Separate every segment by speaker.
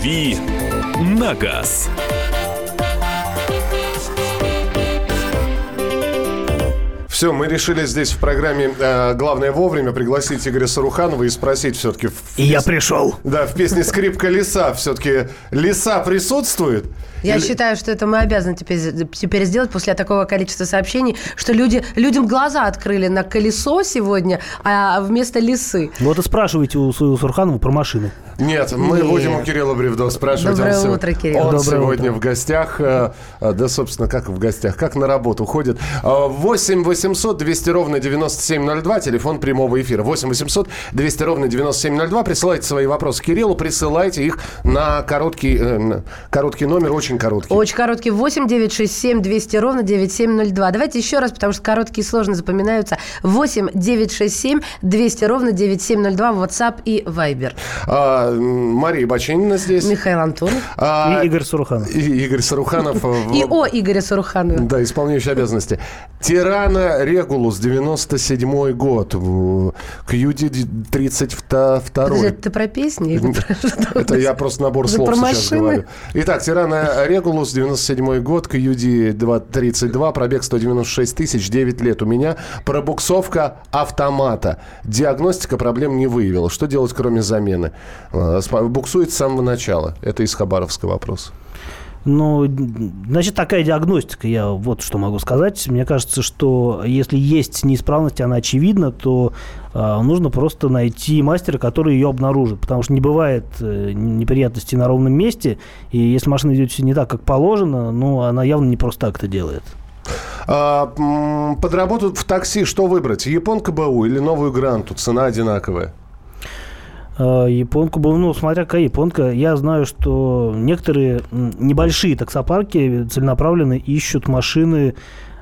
Speaker 1: «Дави на газ».
Speaker 2: Все, мы решили здесь в программе э, «Главное вовремя» пригласить Игоря Саруханова и спросить все-таки...
Speaker 3: И я пришел.
Speaker 2: Да, в песне «Скрипка леса» все-таки леса присутствует?
Speaker 4: Я Или... считаю, что это мы обязаны теперь, теперь сделать после такого количества сообщений, что люди, людям глаза открыли на колесо сегодня, а вместо лисы.
Speaker 3: Вот и спрашивайте у своего Сурханова про машины.
Speaker 2: Нет, мы Нет. будем у Кирилла Бревдо спрашивать.
Speaker 4: Доброе он утро, Кирилл.
Speaker 2: Он
Speaker 4: Доброе
Speaker 2: сегодня утро. в гостях. Э, э, да, собственно, как в гостях? Как на работу ходит. 8 800 200 ровно 9702. Телефон прямого эфира. 8 800 200 ровно 9702. Присылайте свои вопросы Кириллу. Присылайте их на короткий, э, короткий номер. Очень короткий.
Speaker 4: Очень короткий. 8 967 200 ровно 9702. Давайте еще раз, потому что короткие сложно запоминаются. 8 967 200 ровно 9702. WhatsApp и Viber.
Speaker 2: А, Мария Бачинина здесь.
Speaker 4: Михаил Антонов.
Speaker 3: А, и Игорь Саруханов.
Speaker 2: И Игорь Саруханов.
Speaker 4: И о Игоря Саруханова.
Speaker 2: Да, исполняющий обязанности. Тирана Регулус, 97 год. Кьюди 32
Speaker 4: Подожди, это про песни?
Speaker 2: Это я просто набор слов сейчас говорю. Итак, Тирана Регулус, 97 год, Кьюди 32, пробег 196 тысяч, 9 лет у меня. Пробуксовка автомата. Диагностика проблем не выявила. Что делать, кроме замены? Э, буксует с самого начала. Это из Хабаровского вопроса.
Speaker 3: Ну, значит, такая диагностика, я вот что могу сказать. Мне кажется, что если есть неисправность, она очевидна, то э, нужно просто найти мастера, который ее обнаружит. Потому что не бывает э, неприятностей на ровном месте. И если машина идет не так, как положено, ну, она явно не просто так это делает.
Speaker 2: А, под работу в такси что выбрать? Японка БУ или новую Гранту? Цена одинаковая.
Speaker 3: Э, японку был, ну, смотря какая японка. Я знаю, что некоторые небольшие таксопарки целенаправленно ищут машины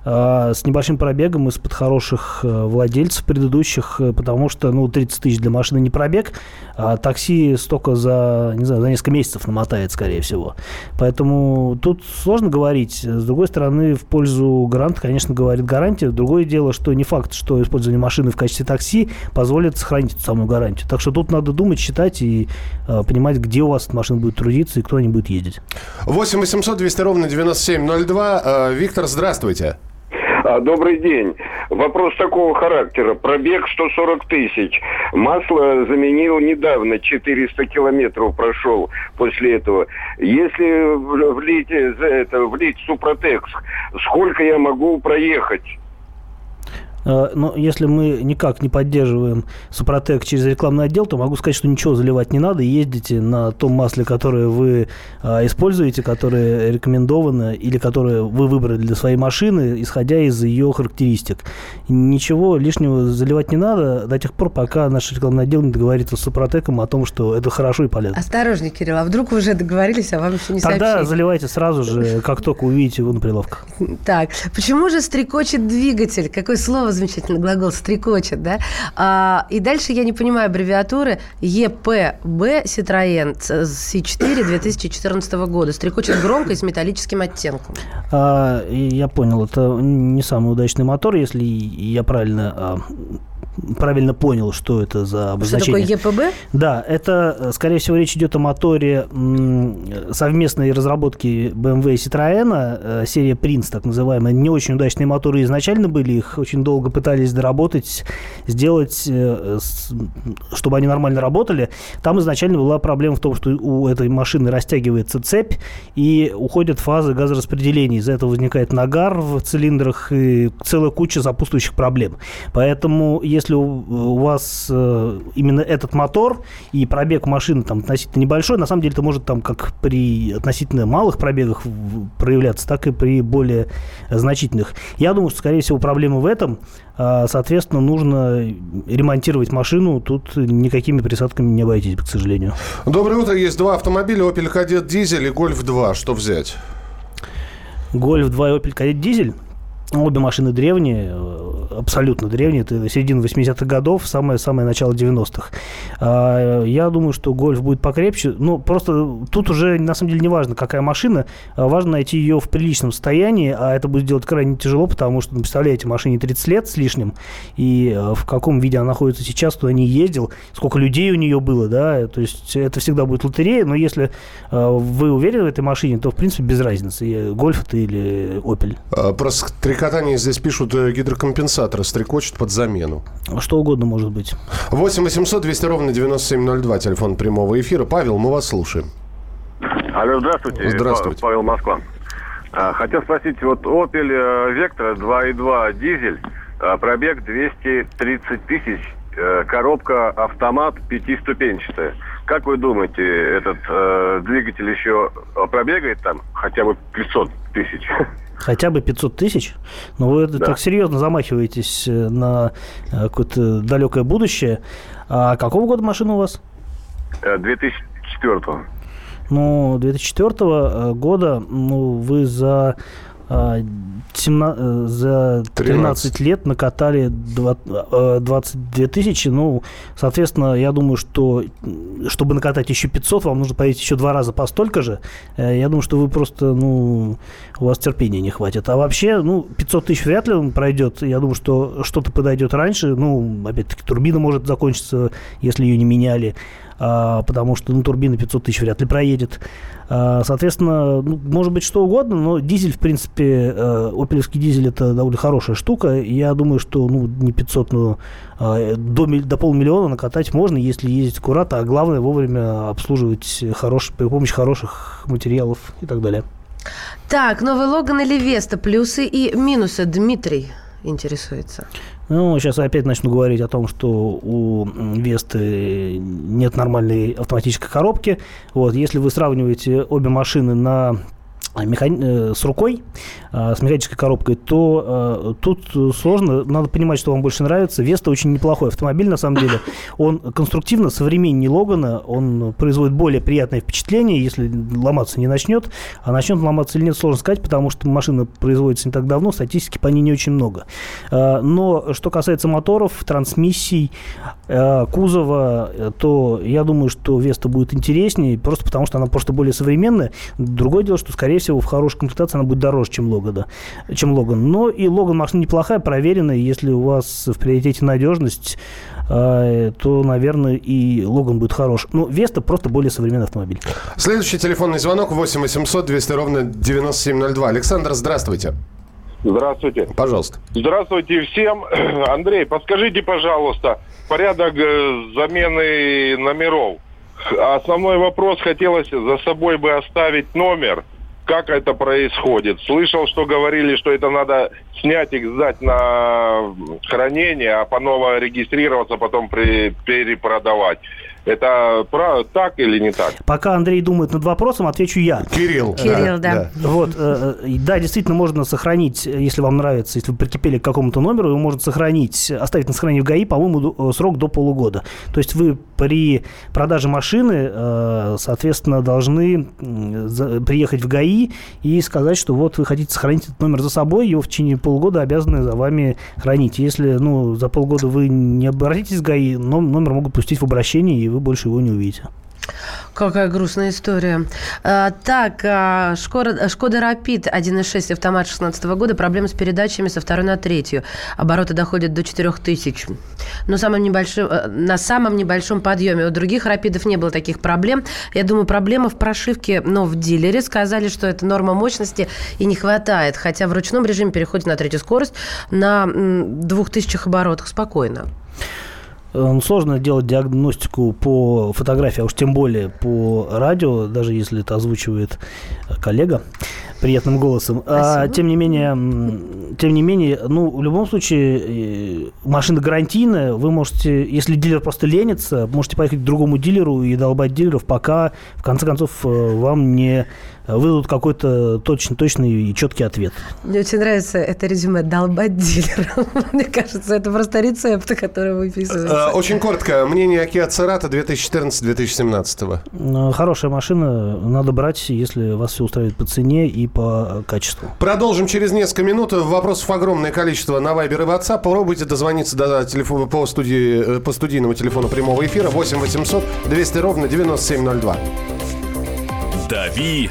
Speaker 3: с небольшим пробегом из-под хороших э, владельцев предыдущих, э, потому что, ну, 30 тысяч для машины не пробег, а такси столько за, не знаю, за несколько месяцев намотает, скорее всего. Поэтому тут сложно говорить. С другой стороны, в пользу гаранта, конечно, говорит гарантия. Другое дело, что не факт, что использование машины в качестве такси позволит сохранить эту самую гарантию. Так что тут надо думать, считать и э, понимать, где у вас эта машина будет трудиться и кто не будет ездить.
Speaker 2: 8 800 200 ровно 9702. Э, Виктор, здравствуйте.
Speaker 5: А, добрый день. Вопрос такого характера. Пробег 140 тысяч. Масло заменил недавно, 400 километров прошел после этого. Если влить, это, влить Супротекс, сколько я могу проехать?
Speaker 3: Э, но если мы никак не поддерживаем Супротек через рекламный отдел, то могу сказать, что ничего заливать не надо. Ездите на том масле, которое вы э, используете, которое рекомендовано или которое вы выбрали для своей машины, исходя из ее характеристик. Ничего лишнего заливать не надо до тех пор, пока наш рекламный отдел не договорится с Супротеком о том, что это хорошо и полезно.
Speaker 4: Осторожней, Кирилл, а вдруг вы уже договорились, а вам еще не
Speaker 3: Тогда
Speaker 4: сообщили?
Speaker 3: заливайте сразу же, как только увидите его на прилавках.
Speaker 4: Так, почему же стрекочет двигатель? Какое слово слово замечательно, глагол стрекочет, да? А, и дальше я не понимаю аббревиатуры ЕПБ Citroën C4 2014 года. Стрекочет громко и с металлическим оттенком.
Speaker 3: А, я понял, это не самый удачный мотор, если я правильно а, правильно понял, что это за обозначение.
Speaker 4: Что такое ЕПБ?
Speaker 3: Да, это, э, скорее всего, речь идет о моторе совместной разработки BMW и Citroёn, э, серия Prince, так называемая. Не очень удачные моторы изначально были, их очень долго пытались доработать, сделать, э, чтобы они нормально работали. Там изначально была проблема в том, что у этой машины растягивается цепь и уходят фазы газораспределения. Из-за этого возникает нагар в цилиндрах и целая куча запутывающих проблем. Поэтому, если если у вас э, именно этот мотор и пробег машины там относительно небольшой, на самом деле это может там как при относительно малых пробегах проявляться, так и при более значительных. Я думаю, что, скорее всего, проблема в этом. А, соответственно, нужно ремонтировать машину. Тут никакими присадками не обойтись, к сожалению.
Speaker 2: Доброе утро. Есть два автомобиля. Opel Kadett дизель и Golf 2. Что взять?
Speaker 3: Golf 2 и Opel Kadett дизель? Обе машины древние, абсолютно древние, это середина 80-х годов, самое-самое начало 90-х. А, я думаю, что гольф будет покрепче. Ну, просто тут уже, на самом деле, не важно, какая машина, а важно найти ее в приличном состоянии, а это будет сделать крайне тяжело, потому что, ну, представляете, машине 30 лет с лишним, и а, в каком виде она находится сейчас, туда не ездил, сколько людей у нее было, да, то есть это всегда будет лотерея, но если вы уверены в этой машине, то, в принципе, без разницы, гольф это или Opel.
Speaker 2: Просто три катания здесь пишут э, гидрокомпенсация коммутаторы стрекочут под замену.
Speaker 3: Что угодно может быть.
Speaker 2: 8 800 200 ровно 9702, телефон прямого эфира. Павел, мы вас слушаем.
Speaker 6: Алло, здравствуйте.
Speaker 2: Здравствуйте.
Speaker 6: Павел Москва. А, хотел спросить, вот Opel Vectra 2.2 дизель, а, пробег 230 тысяч, э, коробка автомат пятиступенчатая. Как вы думаете, этот э, двигатель еще пробегает там хотя бы 500 тысяч?
Speaker 3: Хотя бы 500 тысяч? Но вы да. так серьезно замахиваетесь э, на э, какое-то далекое будущее. А какого года машина у вас?
Speaker 6: 2004
Speaker 3: э, Ну, 2004 года ну, вы за 17, э, за 13, 13 лет накатали 22 э, тысячи. Ну, соответственно, я думаю, что чтобы накатать еще 500, вам нужно поесть еще два раза по столько же. Э, я думаю, что вы просто, ну, у вас терпения не хватит. А вообще, ну, 500 тысяч вряд ли он пройдет. Я думаю, что что-то подойдет раньше. Ну, опять-таки, турбина может закончиться, если ее не меняли. А, потому что ну, турбина 500 тысяч вряд ли проедет. А, соответственно, ну, может быть что угодно, но дизель, в принципе, э, опелевский дизель это довольно хорошая штука. Я думаю, что ну, не 500, но а, до, до полмиллиона накатать можно, если ездить аккуратно, а главное вовремя обслуживать хорош, при помощи хороших материалов и так далее.
Speaker 4: Так, новый Логан или Веста, плюсы и минусы, Дмитрий интересуется.
Speaker 3: Ну, сейчас опять начну говорить о том, что у Весты нет нормальной автоматической коробки. Вот, если вы сравниваете обе машины на механи... Э, с рукой, а, с механической коробкой, то а, тут сложно. Надо понимать, что вам больше нравится. Веста очень неплохой автомобиль, на самом деле. Он конструктивно современнее Логана, он производит более приятное впечатление, если ломаться не начнет. А начнет ломаться или нет, сложно сказать, потому что машина производится не так давно, статистики по ней не очень много. Но что касается моторов, трансмиссий, кузова, то я думаю, что Веста будет интереснее, просто потому что она просто более современная. Другое дело, что, скорее всего, всего, в хорошей комплектации она будет дороже, чем Логана, чем Логан. Но и Логан машина неплохая, проверенная. Если у вас в приоритете надежность, э, то, наверное, и Логан будет хорош. Но Веста просто более современный автомобиль.
Speaker 2: Следующий телефонный звонок 8 800 200 ровно 9702. Александр, здравствуйте.
Speaker 6: Здравствуйте.
Speaker 2: Пожалуйста.
Speaker 6: Здравствуйте всем. Андрей, подскажите, пожалуйста, порядок э, замены номеров. Основной вопрос хотелось за собой бы оставить номер – как это происходит. Слышал, что говорили, что это надо снять их, сдать на хранение, а по ново регистрироваться, потом при, перепродавать. Это про, так или не так?
Speaker 3: Пока Андрей думает над вопросом, отвечу я.
Speaker 2: Кирилл.
Speaker 4: Кирилл, да.
Speaker 3: да. Вот, э, э, да, действительно, можно сохранить, если вам нравится, если вы прикипели к какому-то номеру, его можно сохранить, оставить на сохранение в ГАИ, по-моему, э, срок до полугода. То есть вы при продаже машины, соответственно, должны приехать в ГАИ и сказать, что вот вы хотите сохранить этот номер за собой, его в течение полугода обязаны за вами хранить. Если ну, за полгода вы не обратитесь в ГАИ, номер могут пустить в обращение, и вы больше его не увидите.
Speaker 4: Какая грустная история. А, так, а, Шкода, Шкода Рапид 1.6 автомат 16 года. Проблемы с передачами со второй на третью. Обороты доходят до 4000. Но самым небольшим, э, на самом небольшом подъеме. У других Рапидов не было таких проблем. Я думаю, проблема в прошивке, но в дилере сказали, что это норма мощности и не хватает. Хотя в ручном режиме переходит на третью скорость на 2000 оборотах спокойно.
Speaker 3: Э, сложно делать диагностику по фотографии, а уж тем более по радио, даже если это озвучивает коллега приятным голосом. А, тем не менее, тем не менее, ну, в любом случае, э, машина гарантийная. Вы можете, если дилер просто ленится, можете поехать к другому дилеру и долбать дилеров, пока, в конце концов, э, вам не выдадут какой-то точный, точный и четкий ответ.
Speaker 4: Мне очень нравится это резюме «долбать дилера». Мне кажется, это просто рецепты, которые выписываются.
Speaker 2: Очень коротко. Мнение Kia Cerato 2014-2017.
Speaker 3: Хорошая машина. Надо брать, если вас все устраивает по цене и по качеству.
Speaker 2: Продолжим через несколько минут. Вопросов огромное количество на Viber и WhatsApp. Попробуйте дозвониться до телефона, по, студии, по студийному телефону прямого эфира 8 800 200 ровно 9702.
Speaker 1: «Дави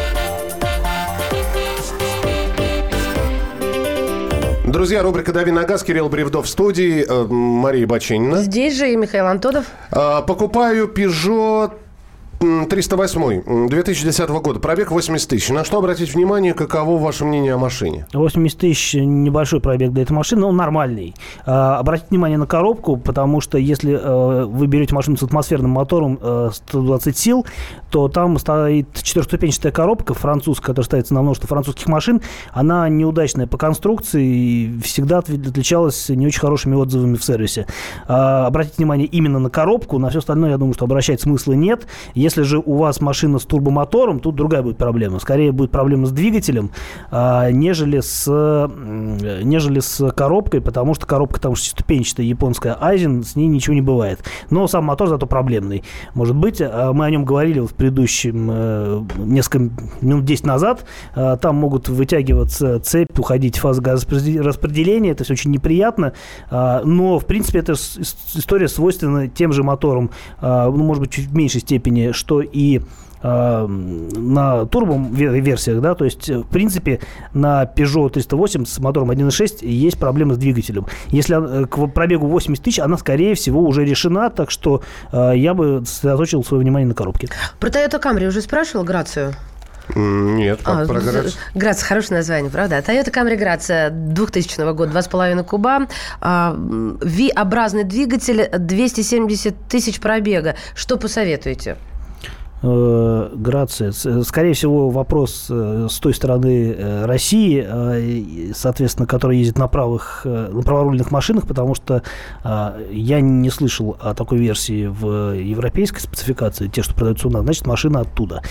Speaker 2: Друзья, рубрика «Дави на газ», Кирилл Бревдов в студии, э, Мария Баченина.
Speaker 4: Здесь же и Михаил Антонов.
Speaker 2: А, покупаю Peugeot 308 2010 года, пробег 80 тысяч. На что обратить внимание, каково ваше мнение о машине?
Speaker 3: 80 тысяч небольшой пробег для этой машины, но он нормальный. А, обратите внимание на коробку, потому что если а, вы берете машину с атмосферным мотором а, 120 сил, то там стоит четырехступенчатая коробка французская, которая ставится на множество французских машин. Она неудачная по конструкции и всегда отличалась не очень хорошими отзывами в сервисе. А, обратите внимание именно на коробку, на все остальное, я думаю, что обращать смысла нет. Если если же у вас машина с турбомотором, тут другая будет проблема. Скорее будет проблема с двигателем, а, нежели, с, нежели с коробкой, потому что коробка там шестиступенчатая японская Айзен, с ней ничего не бывает. Но сам мотор зато проблемный. Может быть, а, мы о нем говорили в предыдущем э, несколько минут 10 назад. А, там могут вытягиваться цепь, уходить фаза газораспределения. Это все очень неприятно. Но, в принципе, эта история свойственна тем же моторам, ну, может быть, чуть в меньшей степени, что и э, на турбо-версиях, да, то есть, в принципе, на Peugeot 308 с мотором 1.6 есть проблемы с двигателем. Если э, к пробегу 80 тысяч, она, скорее всего, уже решена, так что э, я бы сосредоточил свое внимание на коробке.
Speaker 4: Про Toyota Camry уже спрашивал Грацию?
Speaker 2: Нет, а, про Грацию.
Speaker 4: Грация, хорошее название, правда? Toyota Camry Грация 2000 года, 2,5 куба, V-образный двигатель, 270 тысяч пробега. Что посоветуете?
Speaker 3: Э, Грация. Скорее всего, вопрос э, с той стороны э, России, соответственно, которая ездит на правых, на праворульных машинах, потому что я не слышал о такой версии в европейской спецификации, те, что продаются у нас, значит, машина оттуда.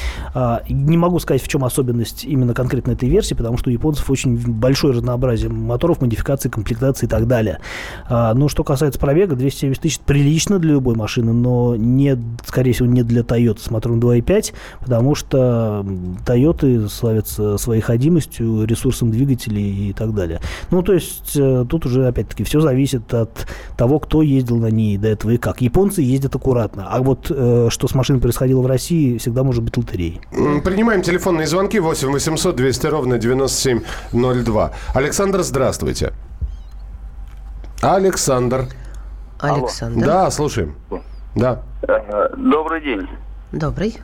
Speaker 3: Не могу сказать, в чем особенность именно конкретно этой версии, потому что у японцев очень большое разнообразие моторов, модификаций, комплектаций и так далее. Но что касается пробега, 270 тысяч прилично для любой машины, но не, скорее всего, не для Toyota с мотором 2.5, потому что Toyota славятся своей ходимостью, ресурсом двигателей и так далее. Ну, то есть э, тут уже, опять-таки, все зависит от того, кто ездил на ней до этого и как. Японцы ездят аккуратно, а вот э, что с машиной происходило в России, всегда может быть лотереей.
Speaker 2: Принимаем телефонные звонки 8 800 200 ровно 9702. Александр, здравствуйте. Александр.
Speaker 4: Александр.
Speaker 2: Да, слушаем. Да.
Speaker 7: Э, добрый день.
Speaker 4: Добрый.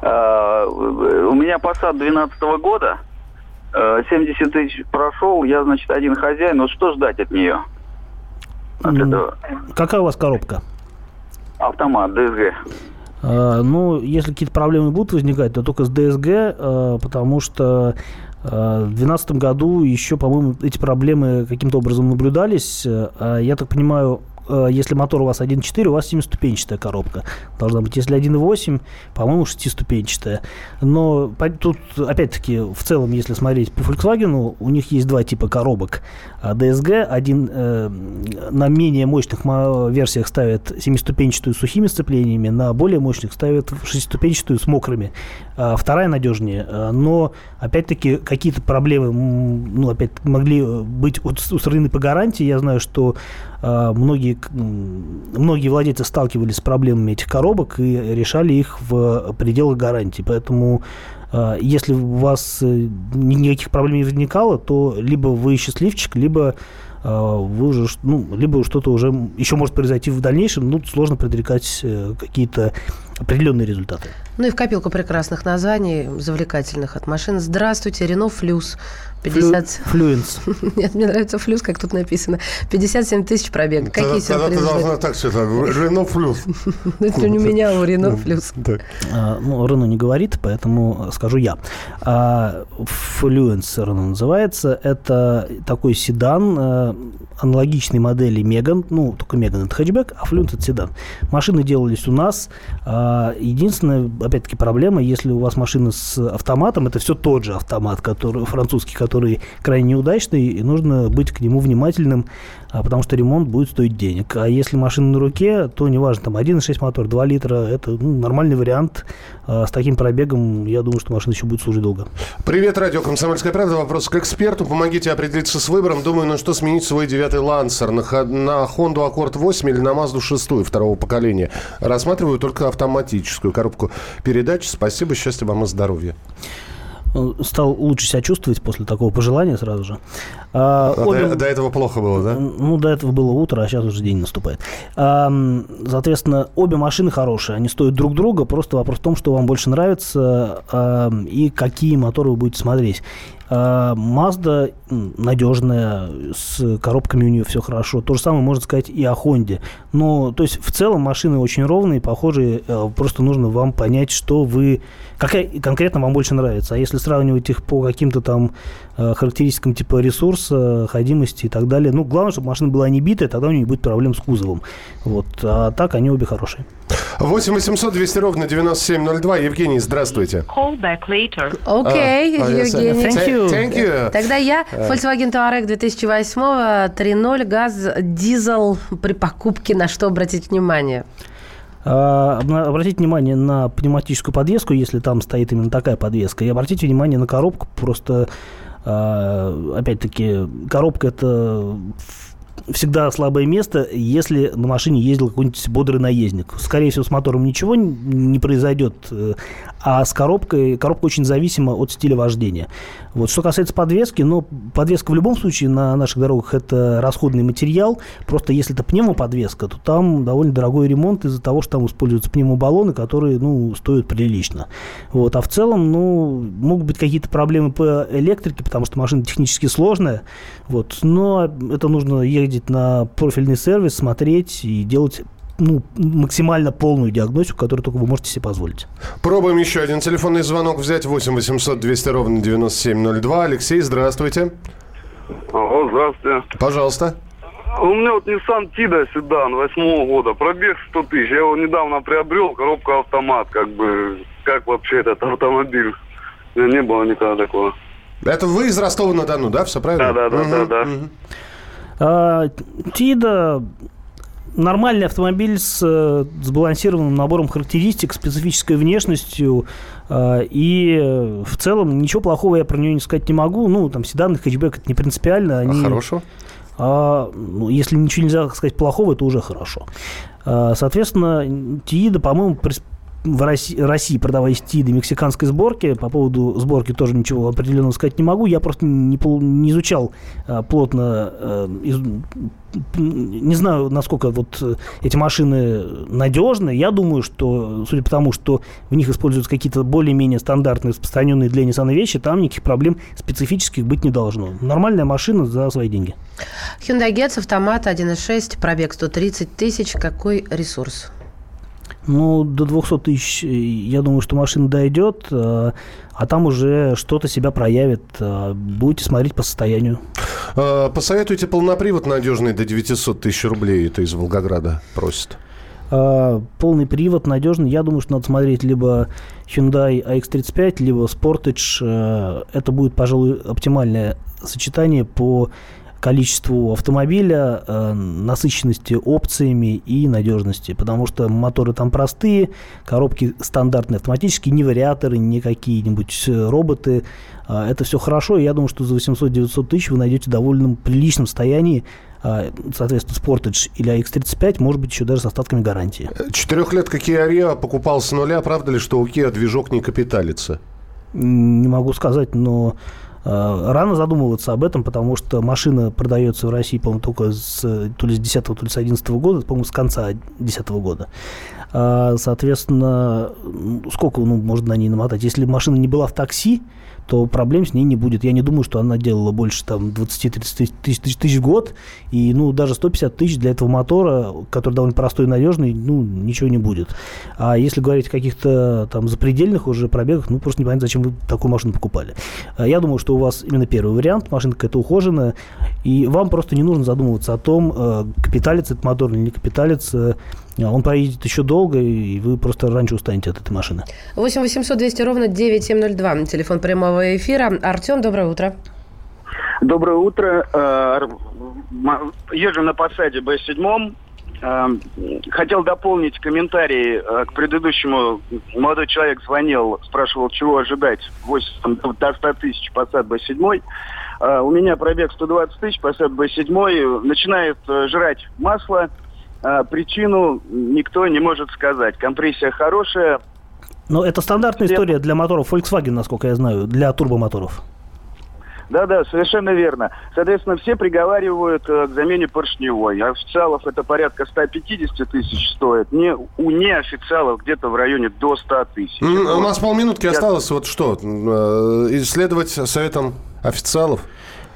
Speaker 7: А, у меня Passat 12 года. 70 э, тысяч прошел. Я, значит, один хозяин. Вот что ждать от нее?
Speaker 3: От этого? Какая у вас коробка?
Speaker 7: Автомат, DSG.
Speaker 3: А, ну, если какие-то проблемы будут возникать, то только с а, потому что в 2012 году еще, по-моему, эти проблемы каким-то образом наблюдались. Я так понимаю, если мотор у вас 1.4, у вас 7-ступенчатая коробка должна быть. Если 1.8, по-моему, 6-ступенчатая. Но тут, опять-таки, в целом, если смотреть по Volkswagen, у них есть два типа коробок. DSG, один э, на менее мощных версиях ставят 7-ступенчатую с сухими сцеплениями, на более мощных ставят 6-ступенчатую с мокрыми. А вторая надежнее. Э, но, опять-таки, какие-то проблемы ну, опять могли быть устранены по гарантии. Я знаю, что многие, многие владельцы сталкивались с проблемами этих коробок и решали их в пределах гарантии. Поэтому если у вас никаких проблем не возникало, то либо вы счастливчик, либо вы уже, ну, либо что-то уже еще может произойти в дальнейшем, ну, сложно предрекать э, какие-то определенные результаты.
Speaker 4: Ну и в копилку прекрасных названий, завлекательных от машин. Здравствуйте, Рено Флюс. 50...
Speaker 3: Флюенс.
Speaker 4: Нет, мне нравится флюс, как тут написано. 57 тысяч пробега. Какие
Speaker 2: сюрпризы? Тогда ты должна так сказать. Рено Флюс.
Speaker 4: Это не у меня, у Рено Флюс.
Speaker 3: А, ну, Рено не говорит, поэтому скажу я. А, Флюенс Рено называется. Это такой седан э, аналогичной модели Меган. Ну, только Меган это хэтчбэк, а Флюенс это седан. Машины делались у нас. А, единственная, опять-таки, проблема, если у вас машина с автоматом, это все тот же автомат, который французский, который крайне неудачный, и нужно быть к нему внимательным, а, потому что ремонт будет стоить денег. А если машина на руке, то неважно, там 1,6 мотор, 2 литра, это ну, нормальный вариант. А с таким пробегом, я думаю, что машина еще будет служить долго.
Speaker 2: Привет, радио «Комсомольская правда». Вопрос к эксперту. Помогите определиться с выбором. Думаю, на что сменить свой девятый Лансер. На, на Honda Accord 8 или на Mazda 6 второго поколения. Рассматриваю только автоматическую коробку передач. Спасибо, счастья вам и здоровья.
Speaker 3: Э, стал лучше себя чувствовать после такого пожелания сразу же.
Speaker 2: А, а обе... до, до этого плохо было, да?
Speaker 3: Ну, до этого было утро, а сейчас уже день наступает. А, соответственно, обе машины хорошие, они стоят друг друга, просто вопрос в том, что вам больше нравится а, и какие моторы вы будете смотреть. А, Mazda надежная, с коробками у нее все хорошо. То же самое можно сказать и о Honda. Но, то есть, в целом машины очень ровные, похожие. Э, просто нужно вам понять, что вы... Какая конкретно вам больше нравится. А если сравнивать их по каким-то там э, характеристикам типа ресурса, ходимости и так далее, ну, главное, чтобы машина была не битая, тогда у нее не будет проблем с кузовом. Вот. А так они обе хорошие.
Speaker 2: 8 800 200 ровно 9702. Евгений, здравствуйте.
Speaker 4: Call back later. Окей, okay, uh, Евгений.
Speaker 3: Thank you.
Speaker 4: Thank you. Тогда я Volkswagen Touareg 2008 3.0 газ дизель при покупке на что обратить внимание?
Speaker 3: А, обратите внимание на пневматическую подвеску, если там стоит именно такая подвеска, и обратите внимание на коробку, просто а, опять-таки коробка это всегда слабое место, если на машине ездил какой-нибудь бодрый наездник. Скорее всего, с мотором ничего не произойдет, э, а с коробкой, коробка очень зависима от стиля вождения. Вот. Что касается подвески, ну, подвеска в любом случае на наших дорогах это расходный материал. Просто если это пневмоподвеска, то там довольно дорогой ремонт из-за того, что там используются пневмобаллоны, которые, ну, стоят прилично. Вот. А в целом, ну, могут быть какие-то проблемы по электрике, потому что машина технически сложная. Вот. Но это нужно ездить на профильный сервис, смотреть и делать ну, максимально полную диагностику, которую только вы можете себе позволить.
Speaker 2: Пробуем еще один телефонный звонок взять. 8 800 200 ровно 9702. Алексей, здравствуйте.
Speaker 8: Алло, здравствуйте.
Speaker 2: Пожалуйста.
Speaker 8: У меня вот Nissan Тида седан восьмого года, пробег 100 тысяч. Я его недавно приобрел, коробка автомат, как бы, как вообще этот автомобиль. У меня не было никогда такого.
Speaker 2: Это вы из Ростова-на-Дону, да? Все правильно?
Speaker 8: Да, да, да, угу, да, да.
Speaker 3: Угу. А, Тида нормальный автомобиль с э, сбалансированным набором характеристик, специфической внешностью. Э, и в целом ничего плохого я про нее не сказать не могу. Ну, там седан и хэтчбэк это не принципиально.
Speaker 2: Они, а хорошо?
Speaker 3: А, ну, если ничего нельзя сказать плохого, это уже хорошо. А, соответственно, Тиида, по-моему, в России, России продавались тиды мексиканской сборки. По поводу сборки тоже ничего определенного сказать не могу. Я просто не, не изучал а, плотно, а, из, не знаю, насколько вот эти машины надежны. Я думаю, что, судя по тому, что в них используются какие-то более-менее стандартные, распространенные для Nissan вещи, там никаких проблем специфических быть не должно. Нормальная машина за свои деньги.
Speaker 4: Hyundai Getz, автомат 1.6, пробег 130 тысяч. Какой ресурс?
Speaker 3: Ну, до 200 тысяч, э, я думаю, что машина дойдет, э, а там уже что-то себя проявит. Э, будете смотреть по состоянию.
Speaker 2: Посоветуйте полнопривод надежный до 900 тысяч рублей. Это из Волгограда просит.
Speaker 3: Полный привод надежный. Я думаю, что надо смотреть либо Hyundai AX35, либо Sportage. Это будет, пожалуй, оптимальное сочетание по количеству автомобиля, э, насыщенности опциями и надежности, потому что моторы там простые, коробки стандартные, автоматические, не вариаторы, не какие-нибудь э, роботы. Э, это все хорошо, и я думаю, что за 800-900 тысяч вы найдете в довольно приличном состоянии э, соответственно, Sportage или AX35, может быть, еще даже с остатками гарантии.
Speaker 2: Четырехлетка Kia Rio покупал с нуля. Правда ли, что у Kia движок не капиталится?
Speaker 3: Не могу сказать, но рано задумываться об этом, потому что машина продается в России, по-моему, только с, то ли с 10 то ли с 11 года, по-моему, с конца 10 года. А, соответственно, сколько ну, можно на ней намотать? Если машина не была в такси, то проблем с ней не будет. Я не думаю, что она делала больше там 20-30 тысяч, тысяч, в год. И ну, даже 150 тысяч для этого мотора, который довольно простой и надежный, ну, ничего не будет. А если говорить о каких-то там запредельных уже пробегах, ну, просто непонятно, зачем вы такую машину покупали. А я думаю, что у вас именно первый вариант, машина какая-то ухоженная, и вам просто не нужно задумываться о том, э, капиталится этот мотор или не капиталится. Он поедет еще долго, и вы просто раньше устанете от этой машины.
Speaker 4: 8 800 200 ровно 9702. Телефон прямого эфира. Артем, доброе утро.
Speaker 9: Доброе утро. Э, езжу на посаде Б7. Э, хотел дополнить комментарий э, к предыдущему. Молодой человек звонил, спрашивал, чего ожидать 8, до 100 тысяч Passat B7. У меня пробег 120 тысяч, Passat B7. Начинает жрать масло, а, причину никто не может сказать. Компрессия хорошая.
Speaker 3: Но это стандартная история для моторов Volkswagen, насколько я знаю, для турбомоторов.
Speaker 9: Да-да, совершенно верно. Соответственно, все приговаривают э, к замене поршневой. Официалов это порядка 150 тысяч стоит. Не, у неофициалов где-то в районе до 100 тысяч.
Speaker 2: Mm, У нас полминутки Я... осталось. Вот что, э, исследовать советом официалов?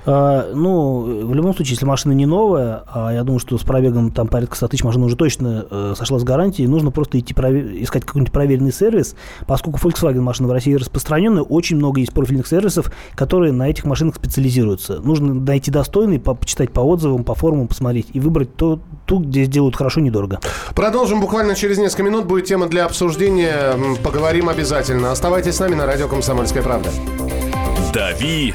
Speaker 3: А, ну, в любом случае, если машина не новая, а я думаю, что с пробегом там порядка 100 тысяч машина уже точно э, сошла с гарантии, нужно просто идти провер... искать какой-нибудь проверенный сервис. Поскольку Volkswagen машина в России распространенная, очень много есть профильных сервисов, которые на этих машинах специализируются. Нужно найти достойный, по почитать по отзывам, по форумам, посмотреть и выбрать то, ту, где сделают хорошо, недорого.
Speaker 2: Продолжим буквально через несколько минут. Будет тема для обсуждения. Поговорим обязательно. Оставайтесь с нами на радио «Комсомольская правда».
Speaker 1: «Дави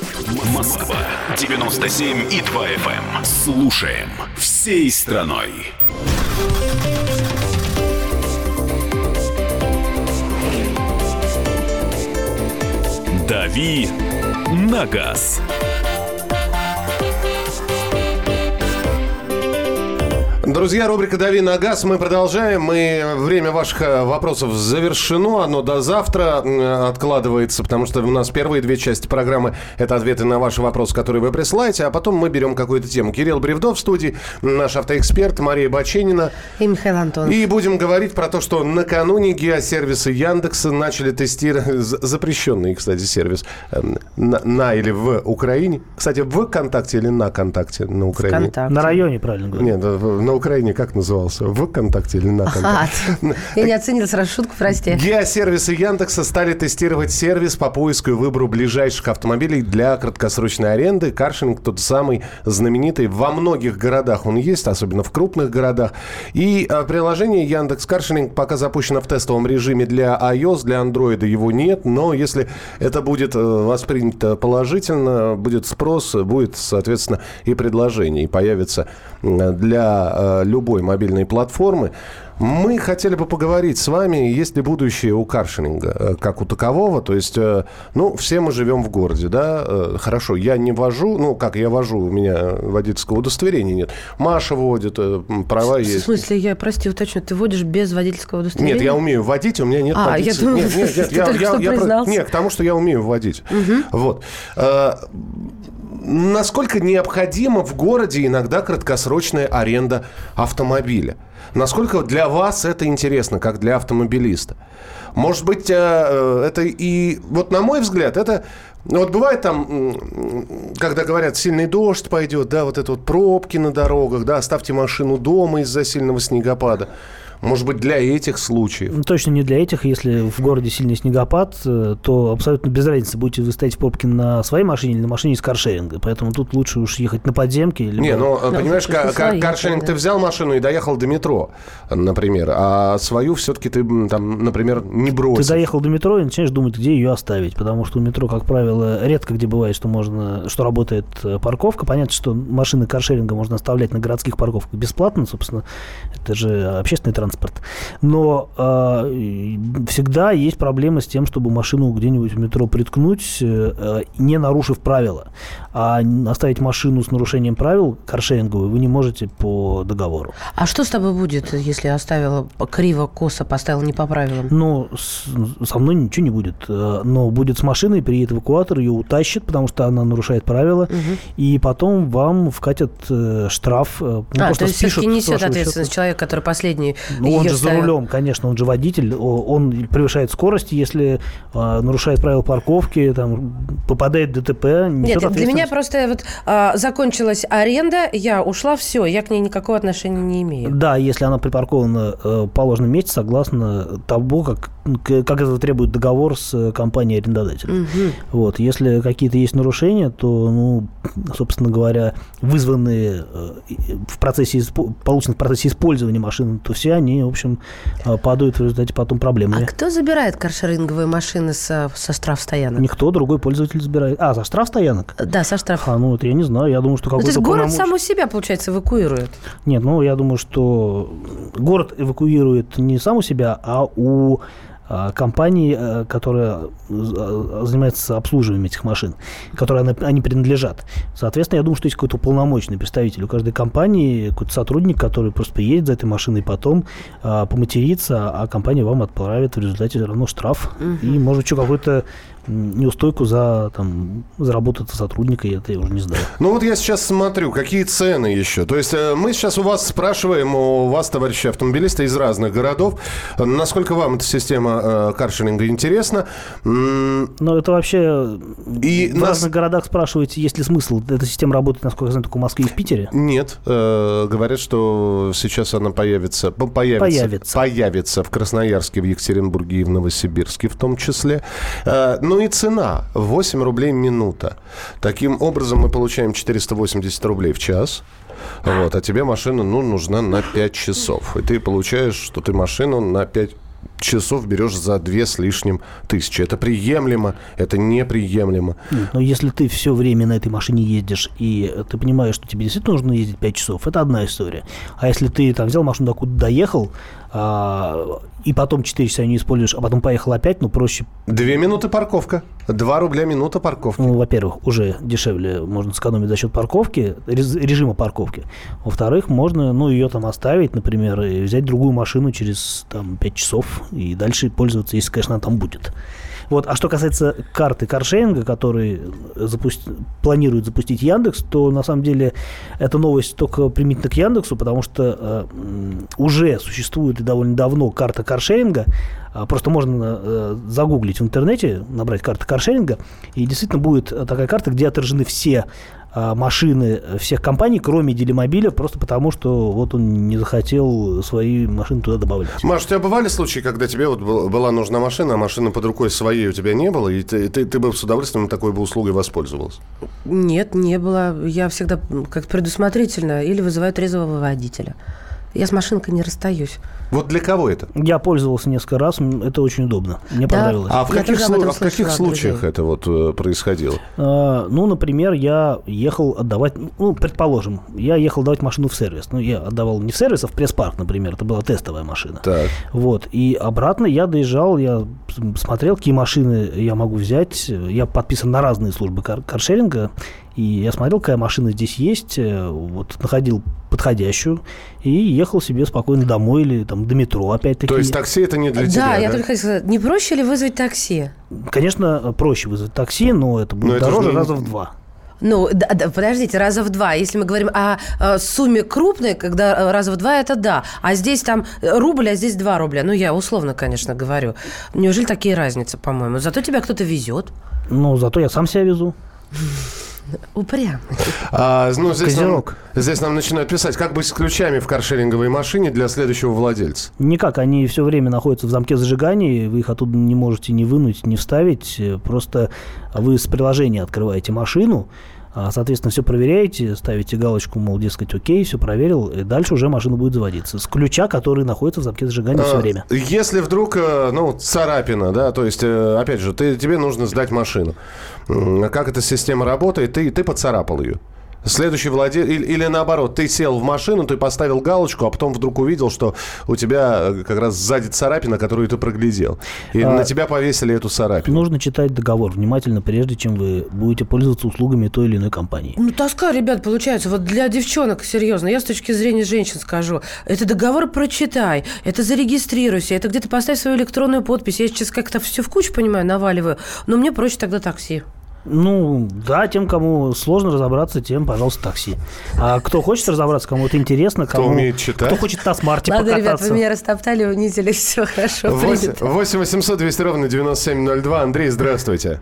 Speaker 1: Москва 97 и 2 FM. Эм. Слушаем всей страной. Дави на газ.
Speaker 2: Друзья, рубрика «Дави на газ». Мы продолжаем. Мы, время ваших э, вопросов завершено. Оно до завтра откладывается, потому что у нас первые две части программы – это ответы на ваши вопросы, которые вы присылаете, а потом мы берем какую-то тему. Кирилл Бревдов в студии, наш автоэксперт, Мария Баченина.
Speaker 4: И Михаил Антонов.
Speaker 2: И будем говорить про то, что накануне геосервисы Яндекса начали тестировать запрещенный, кстати, сервис эм, на, на или в Украине. Кстати, в ВКонтакте или на ВКонтакте на Украине?
Speaker 3: ВКонтакте. На районе, правильно говорю.
Speaker 2: Нет, на Украине как назывался? В ВКонтакте или на ВКонтакте?
Speaker 4: Ага, я не оценил сразу шутку, прости.
Speaker 2: Геосервисы Яндекса стали тестировать сервис по поиску и выбору ближайших автомобилей для краткосрочной аренды. Каршинг тот самый знаменитый. Во многих городах он есть, особенно в крупных городах. И а, приложение Яндекс Каршинг пока запущено в тестовом режиме для iOS, для Android его нет. Но если это будет э, воспринято положительно, будет спрос, будет, соответственно, и предложение. И появится для э, любой мобильной платформы. Мы хотели бы поговорить с вами, есть ли будущее у каршеринга э, как у такового. То есть, э, ну, все мы живем в городе, да. Э, хорошо, я не вожу, ну, как я вожу, у меня водительского удостоверения нет. Маша водит, права есть.
Speaker 4: В смысле, я, прости, уточню, ты водишь без водительского удостоверения?
Speaker 2: Нет, я умею водить, у меня нет
Speaker 4: а,
Speaker 2: водителя.
Speaker 4: я думала,
Speaker 2: нет, нет, нет,
Speaker 4: ты я, только я, что я,
Speaker 2: Нет, к тому, что я умею водить. Угу. Вот насколько необходима в городе иногда краткосрочная аренда автомобиля? Насколько для вас это интересно, как для автомобилиста? Может быть, э, э, это и... Вот на мой взгляд, это... Вот бывает там, когда говорят, сильный дождь пойдет, да, вот это вот пробки на дорогах, да, оставьте машину дома из-за сильного снегопада. Может быть, для этих случаев?
Speaker 3: Ну, точно не для этих. Если в городе сильный снегопад, э, то абсолютно без разницы, будете вы стоять в пробке на своей машине или на машине из каршеринга. Поэтому тут лучше уж ехать на подземке. Либо...
Speaker 2: Не, ну, ну понимаешь, к- к- каршеринг да. ты взял машину и доехал до метро, например, а свою все-таки ты, там, например, не бросил.
Speaker 3: Ты доехал до метро и начинаешь думать, где ее оставить, потому что у метро, как правило, редко где бывает, что можно, что работает э, парковка. Понятно, что машины каршеринга можно оставлять на городских парковках бесплатно, собственно, это же общественный транспорт транспорт. Но э, всегда есть проблема с тем, чтобы машину где-нибудь в метро приткнуть, э, не нарушив правила. А оставить машину с нарушением правил каршеринговую вы не можете по договору.
Speaker 4: А что с тобой будет, если оставила криво, косо, поставила не по правилам?
Speaker 3: Ну, с, со мной ничего не будет. Э, но будет с машиной, приедет эвакуатор, ее утащит, потому что она нарушает правила, угу. и потом вам вкатят э, штраф.
Speaker 4: Э, ну, а, то есть все-таки несет ответственность человек, который последний
Speaker 3: ну, он же ставил. за рулем, конечно, он же водитель, он превышает скорость, если э, нарушает правила парковки, там, попадает в ДТП.
Speaker 4: Нет, для меня просто вот э, закончилась аренда, я ушла, все, я к ней никакого отношения не имею.
Speaker 3: Да, если она припаркована э, в положенном месте, согласно того, как, как это требует договор с компанией-арендодателем. Угу. Вот, если какие-то есть нарушения, то, ну, собственно говоря, вызванные э, в процессе, полученных в процессе использования машины, то все они в общем, э, падают в результате потом проблемы.
Speaker 4: А кто забирает каршеринговые машины со, со штрафстоянок?
Speaker 3: Никто, другой пользователь забирает. А, со штрафстоянок?
Speaker 4: Да, со штраф.
Speaker 3: А, ну вот я не знаю, я думаю, что
Speaker 4: какой-то... Ну, то есть город полномоч... сам у себя, получается, эвакуирует?
Speaker 3: Нет, ну я думаю, что город эвакуирует не сам у себя, а у компании, э, которая э, занимается обслуживанием этих машин, которые они принадлежат. Соответственно, я думаю, что есть какой-то уполномоченный представитель у каждой компании, какой-то сотрудник, который просто приедет за этой машиной, потом поматерится, а компания вам отправит в результате все равно штраф. Угу. И, может, еще какой-то неустойку за, там, за работу сотрудника, это я уже не знаю.
Speaker 2: Ну вот я сейчас смотрю, какие цены еще. То есть э, мы сейчас у вас спрашиваем, у вас, товарищи автомобилисты из разных городов, насколько вам эта система э, каршеринга интересна?
Speaker 3: Ну это вообще и в нас... разных городах спрашиваете, есть ли смысл? Эта система работает, насколько я знаю, только в Москве и в Питере?
Speaker 2: Нет. Э, говорят, что сейчас она появится, появится, появится. появится в Красноярске, в Екатеринбурге и в Новосибирске в том числе. Ну и цена 8 рублей минута. Таким образом мы получаем 480 рублей в час. Вот, а тебе машина ну, нужна на 5 часов. И ты получаешь, что ты машину на 5 часов берешь за две с лишним тысячи. Это приемлемо, это неприемлемо.
Speaker 3: но если ты все время на этой машине ездишь, и ты понимаешь, что тебе действительно нужно ездить 5 часов, это одна история. А если ты там взял машину, докуда доехал, а, и потом 4 часа не используешь, а потом поехал опять, ну, проще...
Speaker 2: Две минуты парковка. Два рубля минута парковки.
Speaker 3: Ну, во-первых, уже дешевле можно сэкономить за счет парковки, режима парковки. Во-вторых, можно, ну, ее там оставить, например, и взять другую машину через, там, 5 часов и дальше пользоваться, если, конечно, она там будет. Вот. А что касается карты каршеринга, который запусти... планирует запустить Яндекс, то на самом деле эта новость только применительно к Яндексу, потому что э, уже существует и довольно давно карта каршеринга. Э, просто можно э, загуглить в интернете, набрать карты каршеринга, и действительно будет такая карта, где отражены все а, машины всех компаний, кроме Делимобиля, просто потому, что вот он не захотел свои машины туда добавлять.
Speaker 2: Маш, у тебя бывали случаи, когда тебе вот была нужна машина, а машины под рукой своей у тебя не было, и ты, ты, ты бы с удовольствием такой бы услугой воспользовалась?
Speaker 4: Нет, не было. Я всегда как предусмотрительно или вызываю трезвого водителя. Я с машинкой не расстаюсь.
Speaker 2: Вот для кого это?
Speaker 3: Я пользовался несколько раз, это очень удобно. Мне да. понравилось.
Speaker 2: А в каких, слу... а в каких случаях это вот э, происходило?
Speaker 3: А, ну, например, я ехал отдавать, ну, предположим, я ехал отдавать машину в сервис. Ну, я отдавал не в сервис, а в пресс-парк, например. Это была тестовая машина.
Speaker 2: Так.
Speaker 3: Вот. И обратно я доезжал, я смотрел, какие машины я могу взять. Я подписан на разные службы кар- каршеринга. И я смотрел, какая машина здесь есть, э, вот находил подходящую и ехал себе спокойно домой или там до метро опять-таки.
Speaker 2: То есть такси это не для да, тебя,
Speaker 4: да? я только хотела сказать, не проще ли вызвать такси?
Speaker 3: Конечно, проще вызвать такси, но это будет но дороже это же... раза в два.
Speaker 4: Ну, да, да, подождите, раза в два. Если мы говорим о, о сумме крупной, когда э, раза в два, это да. А здесь там рубль, а здесь два рубля. Ну, я условно, конечно, говорю. Неужели такие разницы, по-моему? Зато тебя кто-то везет.
Speaker 3: Ну, зато я сам себя везу.
Speaker 4: Упрямый.
Speaker 2: А, ну, здесь, нам, здесь нам начинают писать, как быть с ключами в каршеринговой машине для следующего владельца?
Speaker 3: Никак, они все время находятся в замке зажигания, вы их оттуда не можете ни вынуть, ни вставить. Просто вы с приложения открываете машину, соответственно, все проверяете, ставите галочку, мол, дескать, окей, все проверил, и дальше уже машина будет заводиться. С ключа, который находится в замке зажигания а, все время.
Speaker 2: Если вдруг, э, ну, царапина, да, то есть, э, опять же, ты, тебе нужно сдать машину. Как эта система работает, ты, ты поцарапал ее. Следующий владелец... Или, или наоборот, ты сел в машину, ты поставил галочку, а потом вдруг увидел, что у тебя э, как раз сзади царапина, которую ты проглядел. И а, на тебя повесили эту царапину.
Speaker 3: Нужно читать договор внимательно, прежде чем вы будете пользоваться услугами той или иной компании.
Speaker 4: Ну, тоска, ребят, получается. Вот для девчонок, серьезно, я с точки зрения женщин скажу. Это договор прочитай, это зарегистрируйся, это где-то поставь свою электронную подпись. Я сейчас как-то все в кучу, понимаю, наваливаю, но мне проще тогда такси.
Speaker 3: Ну, да, тем, кому сложно разобраться, тем, пожалуйста, такси. А кто хочет разобраться, кому это интересно, кому...
Speaker 2: Кто умеет читать.
Speaker 3: Кто хочет на смарте
Speaker 4: Ладно,
Speaker 3: покататься.
Speaker 4: ребят, вы меня растоптали, унизили, все хорошо,
Speaker 2: 8, 8 800 200 ровно 9702. Андрей, здравствуйте.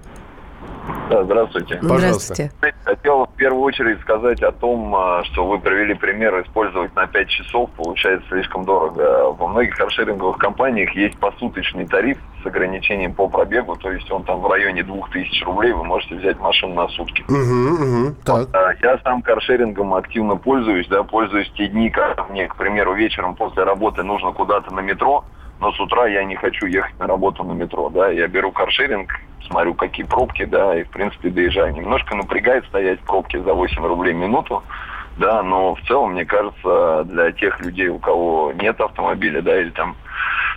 Speaker 10: Да, здравствуйте.
Speaker 2: Пожалуйста.
Speaker 4: Здравствуйте.
Speaker 10: Хотел в первую очередь сказать о том, а, что вы привели пример использовать на 5 часов, получается слишком дорого. Во многих каршеринговых компаниях есть посуточный тариф с ограничением по пробегу, то есть он там в районе 2000 рублей, вы можете взять машину на сутки.
Speaker 2: Угу, угу, так.
Speaker 10: А, Я сам каршерингом активно пользуюсь, да, пользуюсь те дни, когда мне, к примеру, вечером после работы нужно куда-то на метро, но с утра я не хочу ехать на работу на метро, да, я беру каршеринг, смотрю, какие пробки, да, и, в принципе, доезжаю. Немножко напрягает стоять в пробке за 8 рублей в минуту, да, но в целом, мне кажется, для тех людей, у кого нет автомобиля, да, или там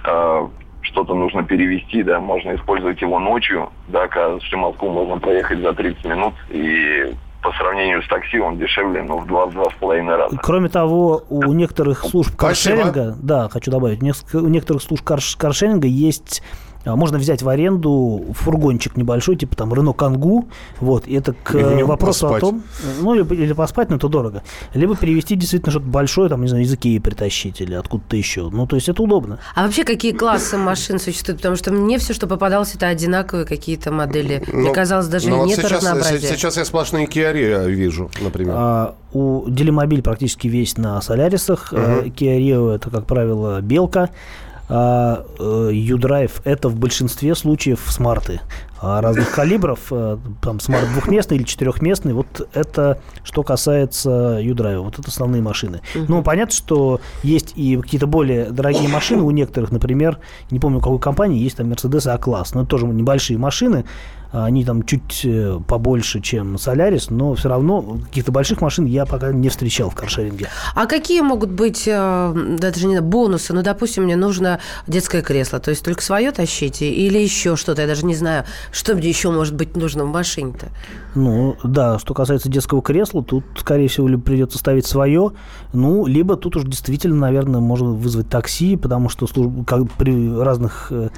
Speaker 10: э, что-то нужно перевести, да, можно использовать его ночью, да, когда Москву можно проехать за 30 минут, и по сравнению с такси он дешевле, ну, в два-два с половиной раза.
Speaker 3: Кроме того, у некоторых служб каршеринга, да, хочу добавить, у некоторых служб карш, каршеринга есть можно взять в аренду фургончик небольшой, типа там Рено Кангу, вот, и это к или вопросу поспать. о том, ну, или, или поспать, но это дорого, либо перевести действительно что-то большое, там, не знаю, из Икеи притащить или откуда-то еще, ну, то есть это удобно.
Speaker 4: А вообще какие классы машин существуют? Потому что мне все, что попадалось, это одинаковые какие-то модели. Ну, мне казалось, даже ну, нет вот сейчас, разнообразия.
Speaker 2: Сейчас я сплошные Kia Rio вижу, например. А,
Speaker 3: у Делимобиль практически весь на Солярисах, uh-huh. Kia Rio это, как правило, белка, а YouDrive э, это в большинстве случаев Smart'ы а разных калибров, э, там Smart двухместный или четырехместный, вот это что касается YouDrive, вот это основные машины. Uh-huh. Ну, понятно, что есть и какие-то более дорогие машины у некоторых, например, не помню, какой компании, есть там Mercedes A-класс, но это тоже небольшие машины, они там чуть э, побольше, чем Солярис, но все равно каких-то больших машин я пока не встречал в каршеринге.
Speaker 4: А какие могут быть э, даже не бонусы? Ну, допустим, мне нужно детское кресло, то есть только свое тащите или еще что-то, я даже не знаю, что мне еще может быть нужно в машине-то?
Speaker 3: Ну, да, что касается детского кресла, тут, скорее всего, либо придется ставить свое, ну, либо тут уж действительно, наверное, можно вызвать такси, потому что служб, как при разных Э,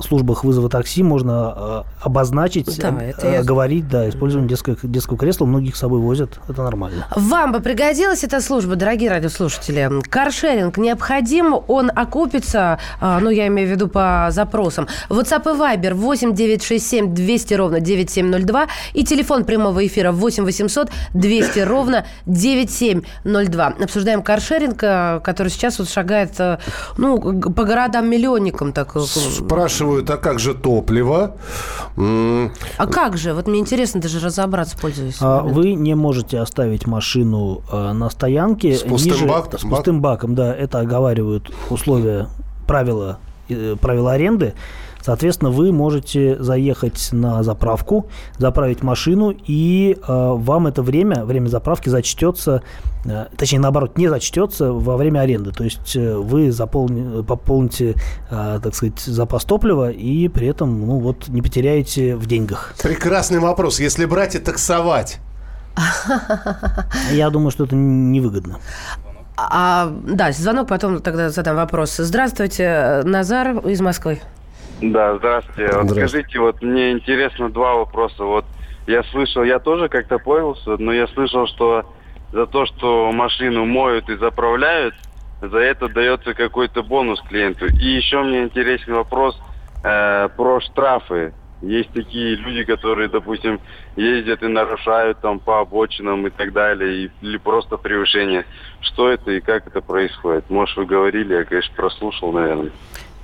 Speaker 3: службах вызова такси можно э, обозначить, да, это я... говорить, да, использование детского, детского кресла. Многих с собой возят, это нормально.
Speaker 4: Вам бы пригодилась эта служба, дорогие радиослушатели? Каршеринг необходим, он окупится, э, ну, я имею в виду по запросам. WhatsApp и Viber 8 967 200 ровно 9702 и телефон прямого эфира 8 800 200 ровно 9702. Обсуждаем каршеринг, который сейчас вот шагает, ну, по городам-миллионникам. Так,
Speaker 2: спрашивают, а как же топливо?
Speaker 4: А как же? Вот мне интересно даже разобраться, пользуясь.
Speaker 3: А вы не можете оставить машину э, на стоянке.
Speaker 2: С пустым ниже, баком?
Speaker 3: С пустым баком, да. Это оговаривают условия, правила, э, правила аренды. Соответственно, вы можете заехать на заправку, заправить машину, и э, вам это время, время заправки зачтется, э, точнее, наоборот, не зачтется во время аренды. То есть э, вы заполни, пополните, э, так сказать, запас топлива и при этом, ну вот, не потеряете в деньгах.
Speaker 2: Прекрасный вопрос. Если брать и таксовать,
Speaker 3: я думаю, что это невыгодно.
Speaker 4: А, да, звонок, потом тогда задам вопрос. Здравствуйте, Назар из Москвы.
Speaker 11: Да, здравствуйте. Вот скажите, вот мне интересно два вопроса. Вот
Speaker 8: я слышал, я тоже как-то пользовался, но я слышал, что за то, что машину моют и заправляют, за это дается какой-то бонус клиенту. И еще мне интересен вопрос э, про штрафы. Есть такие люди, которые, допустим, ездят и нарушают там по обочинам и так далее, или просто превышение. Что это и как это происходит? Может, вы говорили, я, конечно, прослушал, наверное.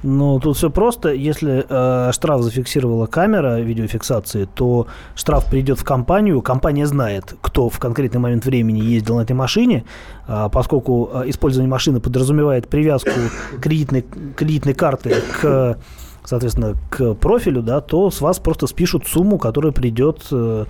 Speaker 3: Ну, тут все просто. Если э, штраф зафиксировала камера видеофиксации, то штраф придет в компанию. Компания знает, кто в конкретный момент времени ездил на этой машине, э, поскольку использование машины подразумевает привязку кредитной, кредитной карты к соответственно, к профилю, да, то с вас просто спишут сумму, которая придет, э,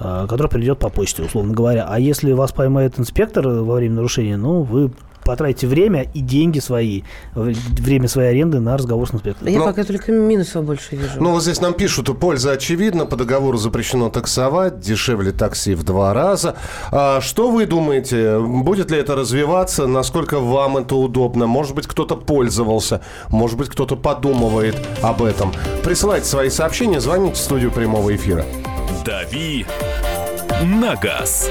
Speaker 3: э, которая придет по почте, условно говоря. А если вас поймает инспектор во время нарушения, ну, вы потратите время и деньги свои, время своей аренды на разговор с инспектором.
Speaker 4: Я Но, пока только минусов больше вижу.
Speaker 2: Ну, вот здесь нам пишут, польза очевидна, по договору запрещено таксовать, дешевле такси в два раза. А что вы думаете, будет ли это развиваться, насколько вам это удобно? Может быть, кто-то пользовался, может быть, кто-то подумывает об этом. Присылайте свои сообщения, звоните в студию прямого эфира.
Speaker 1: «Дави на газ».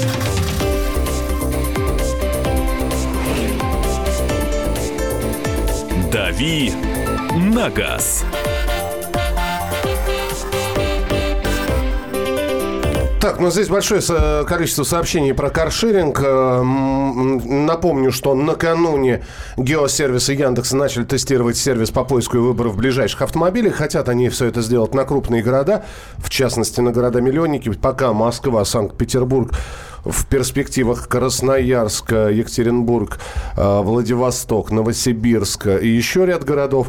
Speaker 1: «Дави на газ».
Speaker 2: Так, ну здесь большое количество сообщений про каршеринг. Э, напомню, что накануне геосервисы Яндекса начали тестировать сервис по поиску и выбору в ближайших автомобилях. Хотят они все это сделать на крупные города, в частности на города-миллионники. Пока Москва, Санкт-Петербург в перспективах Красноярск, Екатеринбург, э, Владивосток, Новосибирск и еще ряд городов.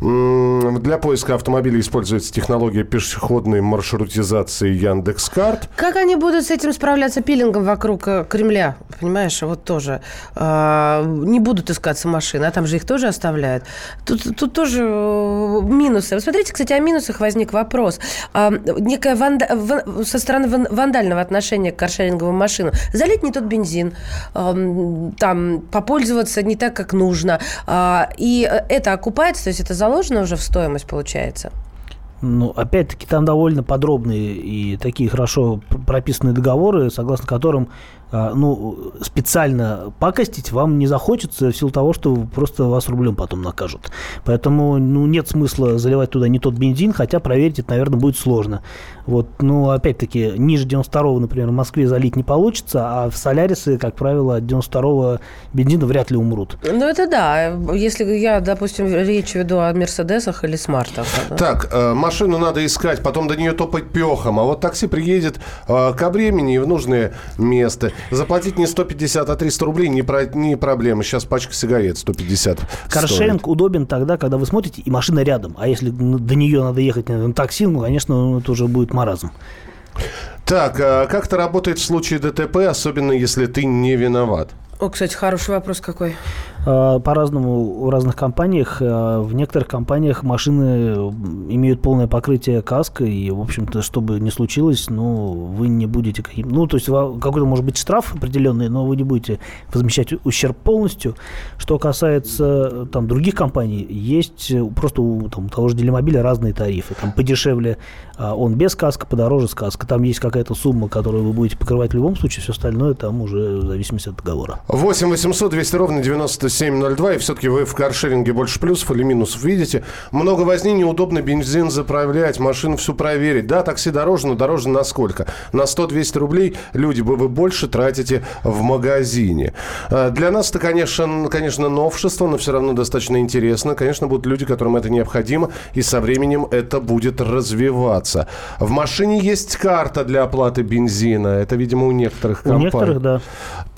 Speaker 2: Для поиска автомобилей используется технология пешеходной маршрутизации Яндекс.Карт.
Speaker 4: Как они будут с этим справляться пилингом вокруг э, Кремля? Понимаешь, вот тоже. А, не будут искаться машины, а там же их тоже оставляют. Тут, тут тоже э, минусы. Смотрите, кстати, о минусах возник вопрос. А, некая ванда... со стороны вандального отношения к каршеринговым машинам машину, залить не тот бензин, там попользоваться не так, как нужно. А, и это окупается, то есть это заложено уже в стоимость, получается?
Speaker 3: Ну, опять-таки, там довольно подробные и такие хорошо прописанные договоры, согласно которым ну, специально пакостить вам не захочется в силу того, что просто вас рублем потом накажут. Поэтому, ну, нет смысла заливать туда не тот бензин, хотя проверить это, наверное, будет сложно. Вот, ну, опять-таки, ниже 92-го, например, в Москве залить не получится, а в Солярисы, как правило, от 92-го бензина вряд ли умрут.
Speaker 4: Ну, это да. Если я, допустим, речь веду о Мерседесах или Смартах.
Speaker 2: Да? Так, э, машину надо искать, потом до нее топать пехом, а вот такси приедет э, ко времени и в нужное место. Заплатить не 150, а 300 рублей не, про, не проблема. Сейчас пачка сигарет 150
Speaker 3: Каршеринг стоит. удобен тогда, когда вы смотрите, и машина рядом. А если до нее надо ехать на такси, ну, конечно, это уже будет маразм.
Speaker 2: Так, а как это работает в случае ДТП, особенно если ты не виноват?
Speaker 4: О, кстати, хороший вопрос какой.
Speaker 3: А, по-разному в разных компаниях. А, в некоторых компаниях машины имеют полное покрытие каска, и, в общем-то, что бы ни случилось, ну, вы не будете каким... Ну, то есть какой-то может быть штраф определенный, но вы не будете возмещать ущерб полностью. Что касается там других компаний, есть просто у там, того же Делимобиля разные тарифы. Там подешевле он без каска, подороже с каска. Там есть какая-то сумма, которую вы будете покрывать в любом случае, все остальное там уже в зависимости от договора.
Speaker 2: 8 800 200 ровно 90 702, и все-таки вы в каршеринге больше плюсов или минусов видите. Много возни, неудобно бензин заправлять, машину всю проверить. Да, такси дороже, но дороже на сколько? На 100-200 рублей люди бы вы больше тратите в магазине. А, для нас это, конечно, конечно, новшество, но все равно достаточно интересно. Конечно, будут люди, которым это необходимо, и со временем это будет развиваться. В машине есть карта для оплаты бензина. Это, видимо, у некоторых компаний.
Speaker 3: У некоторых, да.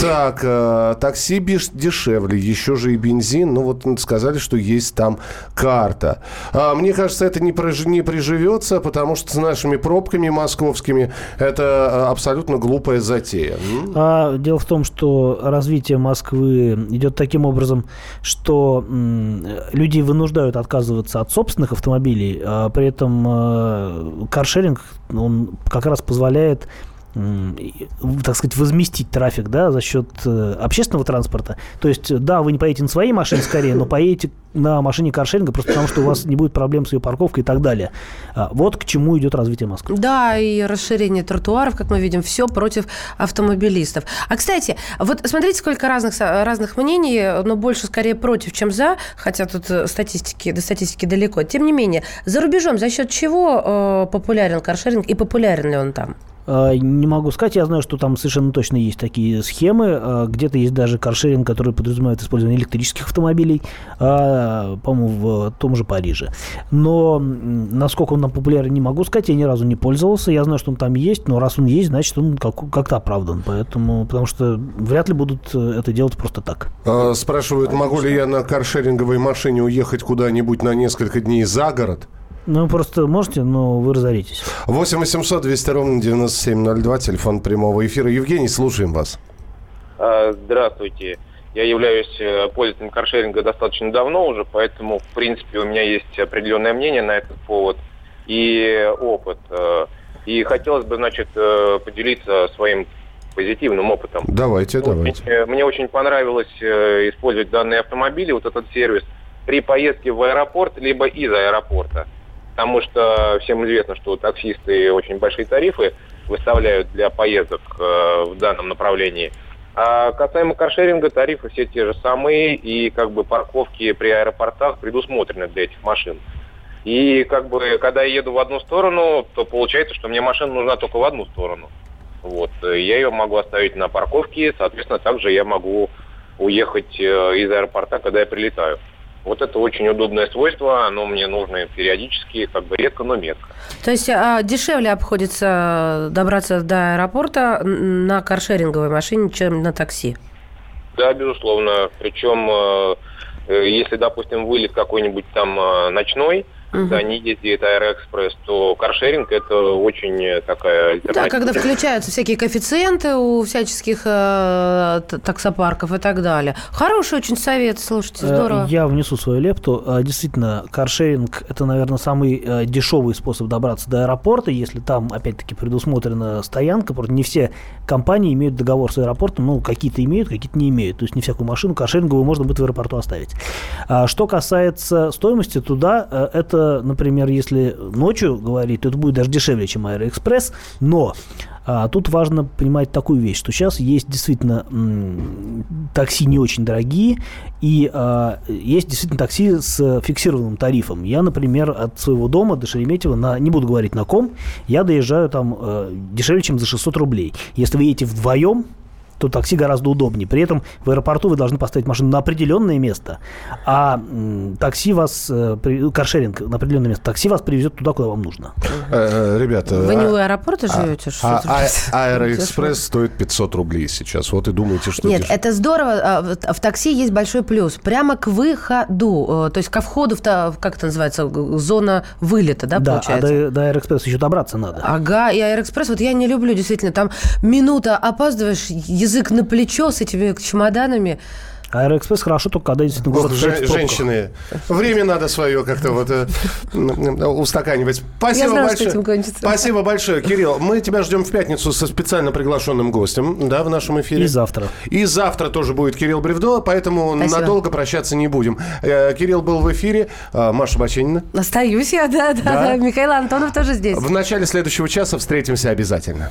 Speaker 2: Так, э, такси дешевле, еще же и бензин. Ну вот сказали, что есть там карта. А, мне кажется, это не, приж... не приживется, потому что с нашими пробками московскими это э, абсолютно глупая затея.
Speaker 3: А, дело в том, что развитие Москвы идет таким образом, что м, людей вынуждают отказываться от собственных автомобилей, а при этом э, каршеринг, он как раз позволяет так сказать, возместить трафик, да, за счет э, общественного транспорта. То есть, да, вы не поедете на своей машине скорее, но поедете на машине каршеринга просто потому, что у вас не будет проблем с ее парковкой и так далее. А, вот к чему идет развитие Москвы.
Speaker 4: Да, и расширение тротуаров, как мы видим, все против автомобилистов. А, кстати, вот смотрите, сколько разных, разных мнений, но больше скорее против, чем за, хотя тут э, статистики, до статистики далеко. Тем не менее, за рубежом за счет чего э, популярен каршеринг и популярен ли он там?
Speaker 3: А, не могу сказать, я знаю, что там совершенно точно есть такие схемы. А, где-то есть даже каршеринг, который подразумевает использование электрических автомобилей, а, по-моему, в том же Париже. Но насколько он там популярен, не могу сказать, я ни разу не пользовался. Я знаю, что он там есть, но раз он есть, значит, он как-то оправдан. Поэтому, потому что вряд ли будут э, это делать просто так.
Speaker 2: Спрашивают, могу ли я на каршеринговой машине уехать куда-нибудь на несколько дней за город?
Speaker 3: Ну, просто можете, но вы разоритесь.
Speaker 2: 8 800 200 ровно 9702, телефон прямого эфира. Евгений, слушаем вас.
Speaker 11: А, здравствуйте. Я являюсь э, пользователем каршеринга достаточно давно уже, поэтому, в принципе, у меня есть определенное мнение на этот повод и опыт. Э, и хотелось бы, значит, э, поделиться своим позитивным опытом.
Speaker 2: Давайте, вот, давайте.
Speaker 11: Мне очень понравилось использовать данные автомобили, вот этот сервис, при поездке в аэропорт, либо из аэропорта потому что всем известно, что таксисты очень большие тарифы выставляют для поездок э, в данном направлении. А касаемо каршеринга, тарифы все те же самые, и как бы парковки при аэропортах предусмотрены для этих машин. И как бы, когда я еду в одну сторону, то получается, что мне машина нужна только в одну сторону. Вот. Я ее могу оставить на парковке, соответственно, также я могу уехать э, из аэропорта, когда я прилетаю. Вот это очень удобное свойство, оно мне нужно периодически, как бы редко, но метко.
Speaker 4: То есть а, дешевле обходится добраться до аэропорта на каршеринговой машине, чем на такси?
Speaker 11: Да, безусловно. Причем, э, э, если, допустим, вылет какой-нибудь там э, когда угу. не ездит Аэроэкспресс, то каршеринг это очень такая
Speaker 4: Да, когда включаются всякие коэффициенты у всяческих э, таксопарков и так далее. Хороший очень совет, слушайте, э, здорово.
Speaker 3: Я внесу свою лепту. Э, действительно, каршеринг это, наверное, самый э, дешевый способ добраться до аэропорта, если там, опять-таки, предусмотрена стоянка. Просто не все компании имеют договор с аэропортом, ну, какие-то имеют, какие-то не имеют. То есть не всякую машину каршеринговую можно будет в аэропорту оставить. Что касается стоимости, туда это например, если ночью говорить, то это будет даже дешевле, чем Аэроэкспресс, но а, тут важно понимать такую вещь, что сейчас есть действительно м, такси не очень дорогие, и а, есть действительно такси с фиксированным тарифом. Я, например, от своего дома до Шереметьево, на, не буду говорить на ком, я доезжаю там а, дешевле, чем за 600 рублей. Если вы едете вдвоем, то такси гораздо удобнее. При этом в аэропорту вы должны поставить машину на определенное место, а такси вас, э, каршеринг на определенное место, такси вас привезет туда, куда вам нужно.
Speaker 2: Э, ребята...
Speaker 4: Вы не у а, аэропорта а, живете?
Speaker 2: А, а, Аэроэкспресс стоит 500 рублей сейчас. Вот и думаете, что...
Speaker 4: Нет, это здорово. В такси есть большой плюс. Прямо к выходу, э, то есть ко входу в, как это называется, зона вылета, да,
Speaker 3: да
Speaker 4: получается?
Speaker 3: а до, до Аэроэкспресса еще добраться надо.
Speaker 4: Ага, и Аэроэкспресс, вот я не люблю, действительно, там минута опаздываешь, язык на плечо с этими чемоданами.
Speaker 3: Аэроэкспресс хорошо только когда действительно город
Speaker 2: Ж- Женщины, время надо свое как-то вот э, устаканивать. Спасибо знала, большое. Спасибо большое, Кирилл. Мы тебя ждем в пятницу со специально приглашенным гостем, да, в нашем эфире.
Speaker 3: И завтра.
Speaker 2: И завтра тоже будет Кирилл Бревдо, поэтому Спасибо. надолго прощаться не будем. Э, Кирилл был в эфире, а, Маша Баченина.
Speaker 4: Остаюсь я, да, да, да. Михаил Антонов тоже здесь.
Speaker 2: В начале следующего часа встретимся обязательно.